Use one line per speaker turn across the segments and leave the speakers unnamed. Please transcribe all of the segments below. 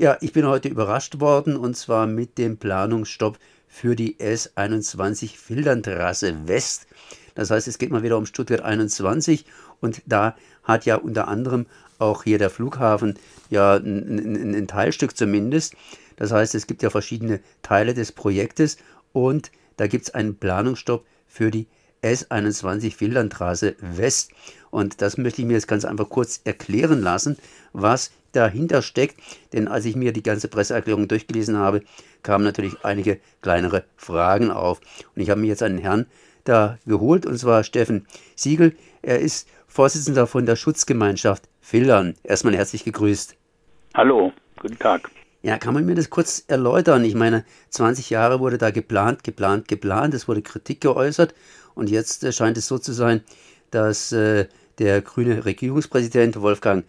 Ja, ich bin heute überrascht worden und zwar mit dem Planungsstopp für die S21 Filterntrasse West. Das heißt, es geht mal wieder um Stuttgart 21 und da hat ja unter anderem auch hier der Flughafen ja ein, ein, Teilstück zumindest. Das heißt, es gibt ja verschiedene Teile des Projektes und da gibt es einen Planungsstopp für die S21 Filternstraße West. Und das möchte ich mir jetzt ganz einfach kurz erklären lassen, was dahinter steckt. Denn als ich mir die ganze Presseerklärung durchgelesen habe, kamen natürlich einige kleinere Fragen auf. Und ich habe mir jetzt einen Herrn da geholt, und zwar Steffen Siegel. Er ist Vorsitzender von der Schutzgemeinschaft Filtern. Erstmal herzlich gegrüßt.
Hallo, guten Tag.
Ja, kann man mir das kurz erläutern? Ich meine, 20 Jahre wurde da geplant, geplant, geplant. Es wurde Kritik geäußert. Und jetzt äh, scheint es so zu sein, dass äh, der grüne Regierungspräsident Wolfgang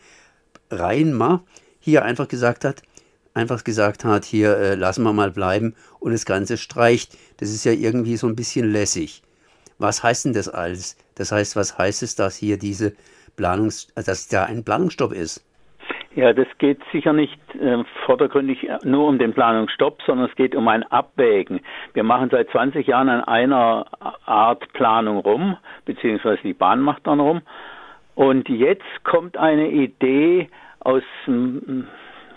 Reinmar hier einfach gesagt hat, einfach gesagt hat, hier äh, lassen wir mal bleiben und das Ganze streicht. Das ist ja irgendwie so ein bisschen lässig. Was heißt denn das alles? Das heißt, was heißt es, dass hier diese Planungs, dass da ein Planungsstopp ist?
Ja, das geht sicher nicht äh, vordergründig nur um den Planungsstopp, sondern es geht um ein Abwägen. Wir machen seit 20 Jahren an einer Art Planung rum, beziehungsweise die Bahn macht dann rum. Und jetzt kommt eine Idee aus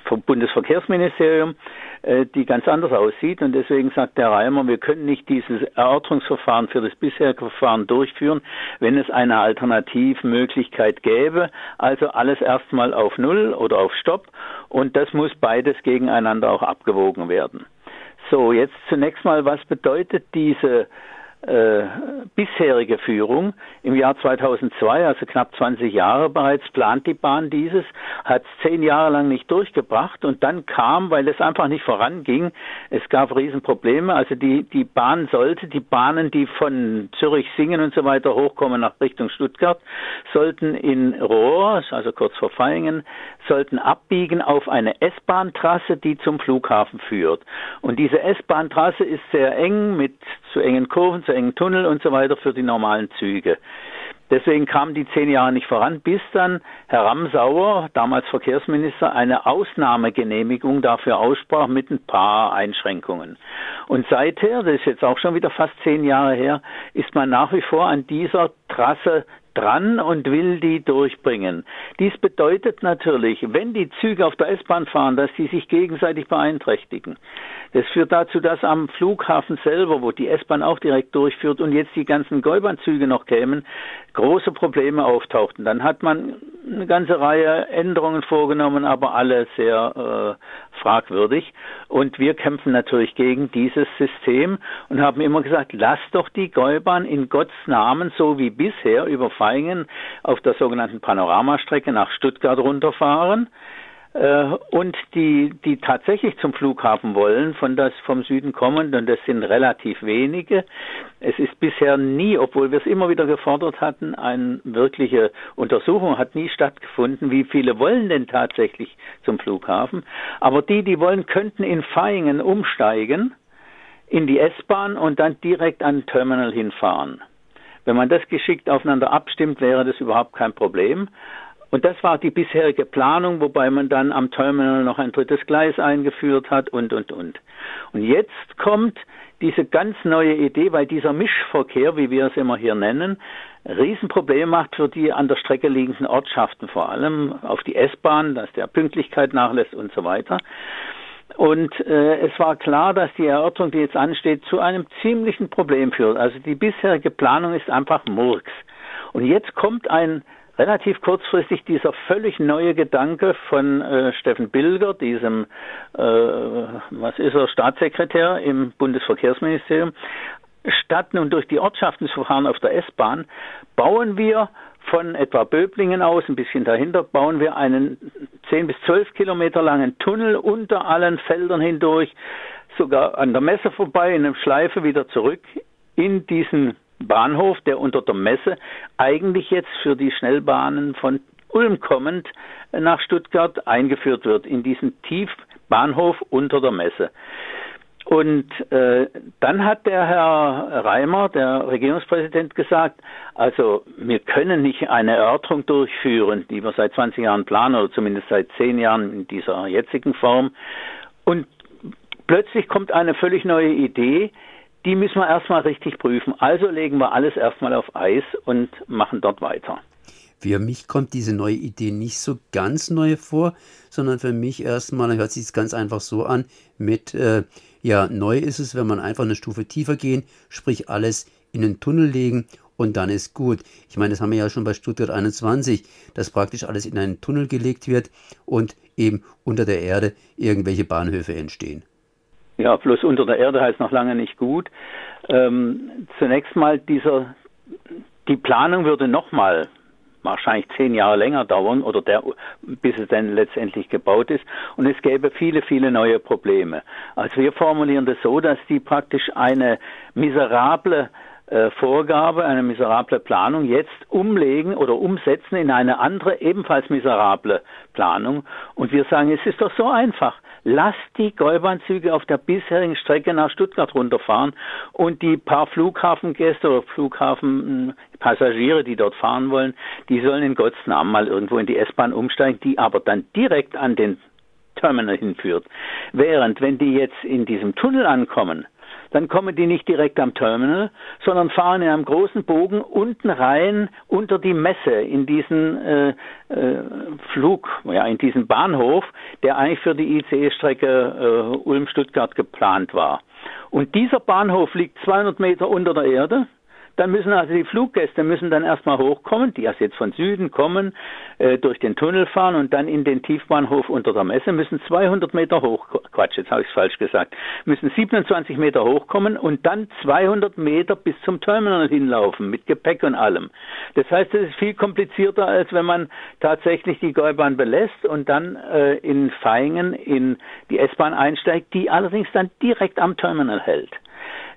vom Bundesverkehrsministerium, äh, die ganz anders aussieht. Und deswegen sagt der Reimer, wir können nicht dieses Erörterungsverfahren für das bisherige Verfahren durchführen, wenn es eine Alternativmöglichkeit gäbe. Also alles erstmal auf Null oder auf Stopp. Und das muss beides gegeneinander auch abgewogen werden. So, jetzt zunächst mal, was bedeutet diese äh, bisherige Führung. Im Jahr 2002, also knapp 20 Jahre bereits, plant die Bahn dieses, hat es zehn Jahre lang nicht durchgebracht und dann kam, weil es einfach nicht voranging, es gab Riesenprobleme. Also die, die Bahn sollte, die Bahnen, die von Zürich, Singen und so weiter hochkommen nach Richtung Stuttgart, sollten in Rohr, also kurz vor Feingen, sollten abbiegen auf eine S-Bahn-Trasse, die zum Flughafen führt. Und diese S-Bahn-Trasse ist sehr eng mit zu engen Kurven, zu engen Tunnel und so weiter für die normalen Züge. Deswegen kamen die zehn Jahre nicht voran, bis dann Herr Ramsauer, damals Verkehrsminister, eine Ausnahmegenehmigung dafür aussprach mit ein paar Einschränkungen. Und seither, das ist jetzt auch schon wieder fast zehn Jahre her, ist man nach wie vor an dieser Trasse dran und will die durchbringen. Dies bedeutet natürlich, wenn die Züge auf der S-Bahn fahren, dass sie sich gegenseitig beeinträchtigen. Das führt dazu, dass am Flughafen selber, wo die S-Bahn auch direkt durchführt und jetzt die ganzen Gäubernzüge noch kämen, große Probleme auftauchten. Dann hat man eine ganze Reihe Änderungen vorgenommen, aber alle sehr äh, fragwürdig. Und wir kämpfen natürlich gegen dieses System und haben immer gesagt, lasst doch die Gäubahn in Gottes Namen so wie bisher über Feingen auf der sogenannten Panoramastrecke nach Stuttgart runterfahren und die, die tatsächlich zum Flughafen wollen, von das vom Süden kommen, und das sind relativ wenige. Es ist bisher nie, obwohl wir es immer wieder gefordert hatten, eine wirkliche Untersuchung hat nie stattgefunden, wie viele wollen denn tatsächlich zum Flughafen. Aber die, die wollen, könnten in Feingen umsteigen in die S-Bahn und dann direkt an Terminal hinfahren. Wenn man das geschickt aufeinander abstimmt, wäre das überhaupt kein Problem. Und das war die bisherige Planung, wobei man dann am Terminal noch ein drittes Gleis eingeführt hat und, und, und. Und jetzt kommt diese ganz neue Idee, weil dieser Mischverkehr, wie wir es immer hier nennen, Riesenproblem macht für die an der Strecke liegenden Ortschaften, vor allem auf die S-Bahn, dass der Pünktlichkeit nachlässt und so weiter. Und äh, es war klar, dass die Erörterung, die jetzt ansteht, zu einem ziemlichen Problem führt. Also die bisherige Planung ist einfach Murks. Und jetzt kommt ein relativ kurzfristig dieser völlig neue Gedanke von äh, Steffen Bilger, diesem, äh, was ist er, Staatssekretär im Bundesverkehrsministerium, statt nun durch die Ortschaften zu fahren auf der S-Bahn, bauen wir von etwa Böblingen aus, ein bisschen dahinter, bauen wir einen 10 bis 12 Kilometer langen Tunnel unter allen Feldern hindurch, sogar an der Messe vorbei, in einem Schleife wieder zurück in diesen Bahnhof, der unter der Messe eigentlich jetzt für die Schnellbahnen von Ulm kommend nach Stuttgart eingeführt wird, in diesen Tiefbahnhof unter der Messe. Und äh, dann hat der Herr Reimer, der Regierungspräsident, gesagt, also wir können nicht eine Erörterung durchführen, die wir seit 20 Jahren planen oder zumindest seit 10 Jahren in dieser jetzigen Form. Und plötzlich kommt eine völlig neue Idee, die müssen wir erstmal richtig prüfen. Also legen wir alles erstmal auf Eis und machen dort weiter.
Für mich kommt diese neue Idee nicht so ganz neu vor, sondern für mich erstmal hört sich es ganz einfach so an mit, äh, ja, neu ist es, wenn man einfach eine Stufe tiefer gehen, sprich alles in den Tunnel legen und dann ist gut. Ich meine, das haben wir ja schon bei Stuttgart 21, dass praktisch alles in einen Tunnel gelegt wird und eben unter der Erde irgendwelche Bahnhöfe entstehen.
Ja, bloß unter der Erde heißt noch lange nicht gut. Ähm, zunächst mal dieser, die Planung würde nochmal wahrscheinlich zehn Jahre länger dauern oder der, bis es dann letztendlich gebaut ist. Und es gäbe viele, viele neue Probleme. Also wir formulieren das so, dass die praktisch eine miserable äh, Vorgabe, eine miserable Planung jetzt umlegen oder umsetzen in eine andere, ebenfalls miserable Planung. Und wir sagen, es ist doch so einfach lasst die Gäubahnzüge auf der bisherigen Strecke nach Stuttgart runterfahren und die paar Flughafengäste oder Flughafenpassagiere, die dort fahren wollen, die sollen in Gottes Namen mal irgendwo in die S-Bahn umsteigen, die aber dann direkt an den Terminal hinführt. Während, wenn die jetzt in diesem Tunnel ankommen, dann kommen die nicht direkt am Terminal, sondern fahren in einem großen Bogen unten rein unter die Messe in diesen äh, äh, Flug, ja, in diesen Bahnhof, der eigentlich für die ICE-Strecke äh, Ulm-Stuttgart geplant war. Und dieser Bahnhof liegt 200 Meter unter der Erde dann müssen also die Fluggäste müssen dann erstmal hochkommen, die erst jetzt von Süden kommen, äh, durch den Tunnel fahren und dann in den Tiefbahnhof unter der Messe, müssen 200 Meter hoch, Quatsch, jetzt habe ich es falsch gesagt, müssen 27 Meter hochkommen und dann 200 Meter bis zum Terminal hinlaufen, mit Gepäck und allem. Das heißt, es ist viel komplizierter, als wenn man tatsächlich die Gäubahn belässt und dann äh, in Feingen in die S-Bahn einsteigt, die allerdings dann direkt am Terminal hält.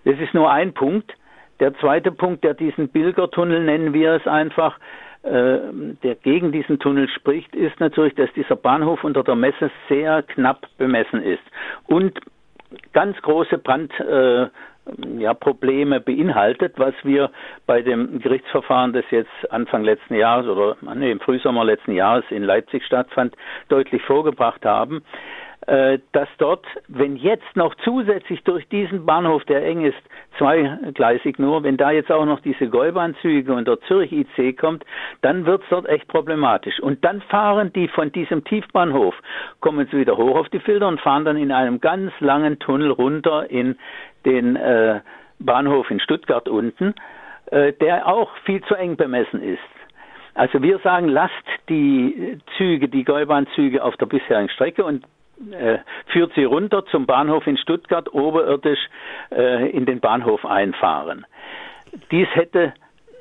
Das ist nur ein Punkt. Der zweite Punkt, der diesen Bilgertunnel nennen wir es einfach, äh, der gegen diesen Tunnel spricht, ist natürlich, dass dieser Bahnhof unter der Messe sehr knapp bemessen ist und ganz große Brand äh, ja, Probleme beinhaltet, was wir bei dem Gerichtsverfahren, das jetzt Anfang letzten Jahres oder nee, im Frühsommer letzten Jahres in Leipzig stattfand, deutlich vorgebracht haben. Äh, dass dort, wenn jetzt noch zusätzlich durch diesen Bahnhof, der eng ist, zweigleisig nur, wenn da jetzt auch noch diese Gäubahnzüge und der Zürich IC kommt, dann wird es dort echt problematisch. Und dann fahren die von diesem Tiefbahnhof, kommen sie wieder hoch auf die Filter und fahren dann in einem ganz langen Tunnel runter in den äh, Bahnhof in Stuttgart unten, äh, der auch viel zu eng bemessen ist. Also wir sagen, lasst die Züge, die Gäubahnzüge auf der bisherigen Strecke und führt sie runter zum Bahnhof in Stuttgart, oberirdisch äh, in den Bahnhof einfahren. Dies hätte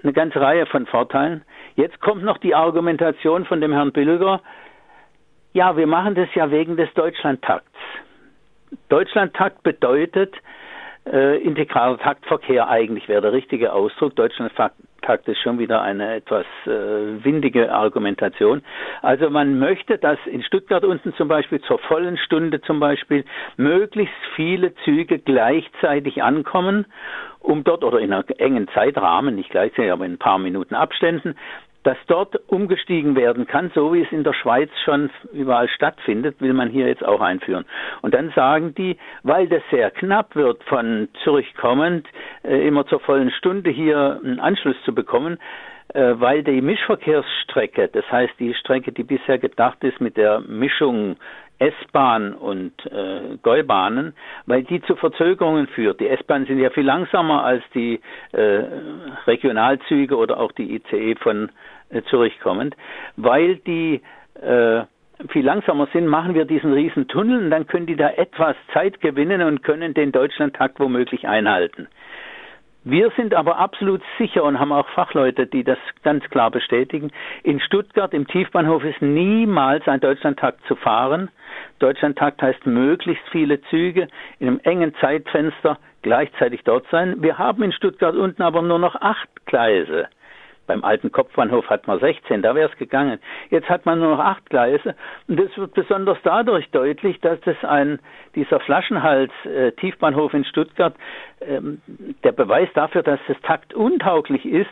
eine ganze Reihe von Vorteilen. Jetzt kommt noch die Argumentation von dem Herrn Bilger. Ja, wir machen das ja wegen des Deutschlandtakts. Deutschlandtakt bedeutet, äh, integraler Taktverkehr eigentlich wäre der richtige Ausdruck. Deutschlandtakt ist schon wieder eine etwas äh, windige Argumentation. Also man möchte, dass in Stuttgart unten zum Beispiel zur vollen Stunde zum Beispiel möglichst viele Züge gleichzeitig ankommen um dort oder in einem engen Zeitrahmen, nicht gleichzeitig, aber in ein paar Minuten Abständen, dass dort umgestiegen werden kann, so wie es in der Schweiz schon überall stattfindet, will man hier jetzt auch einführen. Und dann sagen die, weil das sehr knapp wird, von Zürich kommend, äh, immer zur vollen Stunde hier einen Anschluss zu bekommen, äh, weil die Mischverkehrsstrecke, das heißt die Strecke, die bisher gedacht ist mit der Mischung S-Bahn und äh, Gäubahnen, weil die zu Verzögerungen führt. Die S-Bahnen sind ja viel langsamer als die äh, Regionalzüge oder auch die ICE von äh, Zürich kommend, weil die äh, viel langsamer sind, machen wir diesen riesen Tunnel und dann können die da etwas Zeit gewinnen und können den Deutschlandtakt womöglich einhalten. Wir sind aber absolut sicher und haben auch Fachleute, die das ganz klar bestätigen. In Stuttgart im Tiefbahnhof ist niemals ein Deutschlandtakt zu fahren. Deutschlandtakt heißt möglichst viele Züge in einem engen Zeitfenster gleichzeitig dort sein. Wir haben in Stuttgart unten aber nur noch acht Gleise. Beim alten Kopfbahnhof hat man 16, da wäre es gegangen. Jetzt hat man nur noch acht Gleise und das wird besonders dadurch deutlich, dass das ein dieser Flaschenhals äh, Tiefbahnhof in Stuttgart ähm, der Beweis dafür, dass das taktuntauglich ist,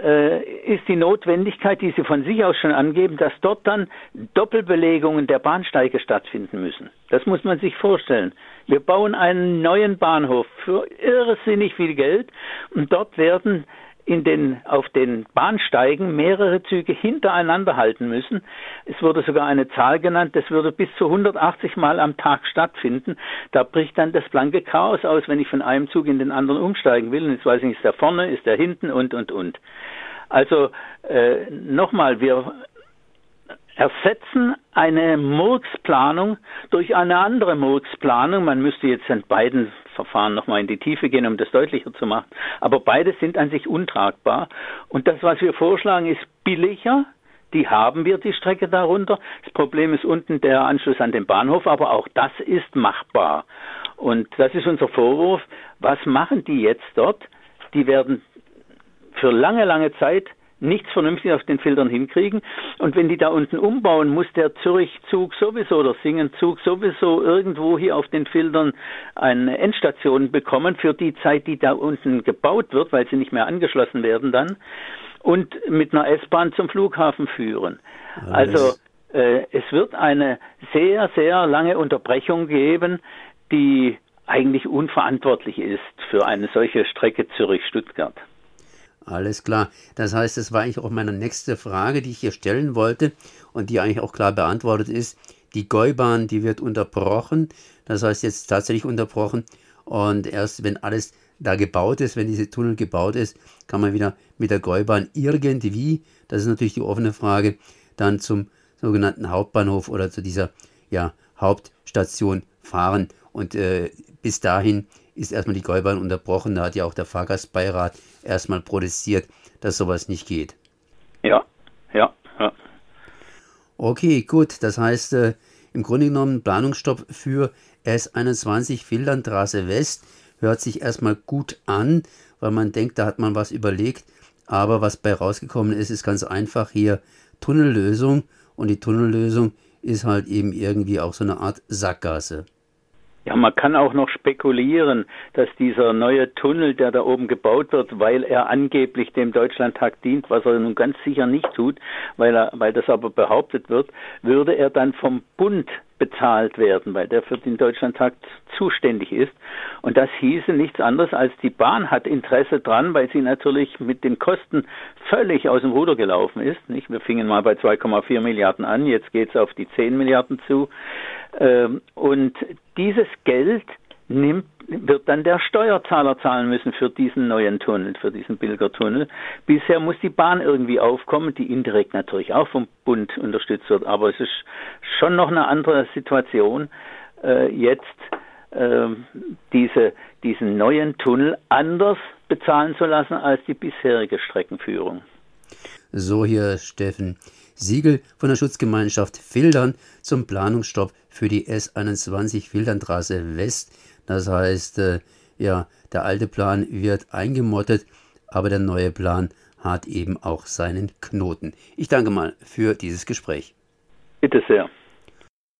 äh, ist die Notwendigkeit, die Sie von sich aus schon angeben, dass dort dann Doppelbelegungen der Bahnsteige stattfinden müssen. Das muss man sich vorstellen. Wir bauen einen neuen Bahnhof für irrsinnig viel Geld und dort werden in den, auf den Bahnsteigen mehrere Züge hintereinander halten müssen. Es wurde sogar eine Zahl genannt, das würde bis zu 180 Mal am Tag stattfinden. Da bricht dann das blanke Chaos aus, wenn ich von einem Zug in den anderen umsteigen will. Und jetzt weiß ich nicht, ist der vorne, ist der hinten und, und, und. Also äh, nochmal, wir ersetzen eine Murksplanung durch eine andere Murksplanung. Man müsste jetzt in beiden Verfahren nochmal in die Tiefe gehen, um das deutlicher zu machen. Aber beide sind an sich untragbar. Und das, was wir vorschlagen, ist billiger. Die haben wir, die Strecke darunter. Das Problem ist unten der Anschluss an den Bahnhof, aber auch das ist machbar. Und das ist unser Vorwurf. Was machen die jetzt dort? Die werden für lange, lange Zeit nichts vernünftig auf den Filtern hinkriegen. Und wenn die da unten umbauen, muss der Zürich-Zug sowieso oder Singen-Zug sowieso irgendwo hier auf den Filtern eine Endstation bekommen für die Zeit, die da unten gebaut wird, weil sie nicht mehr angeschlossen werden dann und mit einer S-Bahn zum Flughafen führen. Also äh, es wird eine sehr, sehr lange Unterbrechung geben, die eigentlich unverantwortlich ist für eine solche Strecke Zürich-Stuttgart.
Alles klar. Das heißt, das war eigentlich auch meine nächste Frage, die ich hier stellen wollte und die eigentlich auch klar beantwortet ist. Die Gäubahn, die wird unterbrochen. Das heißt jetzt tatsächlich unterbrochen. Und erst wenn alles da gebaut ist, wenn diese Tunnel gebaut ist, kann man wieder mit der Gäubahn irgendwie, das ist natürlich die offene Frage, dann zum sogenannten Hauptbahnhof oder zu dieser ja, Hauptstation fahren. Und äh, bis dahin ist erstmal die Gäubahn unterbrochen. Da hat ja auch der Fahrgastbeirat erstmal protestiert, dass sowas nicht geht.
Ja, ja, ja.
Okay, gut. Das heißt, äh, im Grunde genommen Planungsstopp für S21 Filternstraße West hört sich erstmal gut an, weil man denkt, da hat man was überlegt. Aber was bei rausgekommen ist, ist ganz einfach hier Tunnellösung. Und die Tunnellösung ist halt eben irgendwie auch so eine Art Sackgasse.
Ja, man kann auch noch spekulieren, dass dieser neue Tunnel, der da oben gebaut wird, weil er angeblich dem Deutschlandtag dient, was er nun ganz sicher nicht tut, weil er, weil das aber behauptet wird, würde er dann vom Bund bezahlt werden, weil der für den Deutschlandtakt zuständig ist. Und das hieße nichts anderes als die Bahn hat Interesse dran, weil sie natürlich mit den Kosten völlig aus dem Ruder gelaufen ist. Nicht? Wir fingen mal bei 2,4 Milliarden an, jetzt geht es auf die 10 Milliarden zu. Ähm, und dieses Geld nimmt, wird dann der Steuerzahler zahlen müssen für diesen neuen Tunnel, für diesen Bilgertunnel. Bisher muss die Bahn irgendwie aufkommen, die indirekt natürlich auch vom Bund unterstützt wird, aber es ist schon noch eine andere Situation, äh, jetzt äh, diese, diesen neuen Tunnel anders bezahlen zu lassen als die bisherige Streckenführung.
So hier Steffen Siegel von der Schutzgemeinschaft Fildern zum Planungsstopp für die S21 Filternstraße West. Das heißt, äh, ja, der alte Plan wird eingemottet, aber der neue Plan hat eben auch seinen Knoten. Ich danke mal für dieses Gespräch.
Bitte sehr.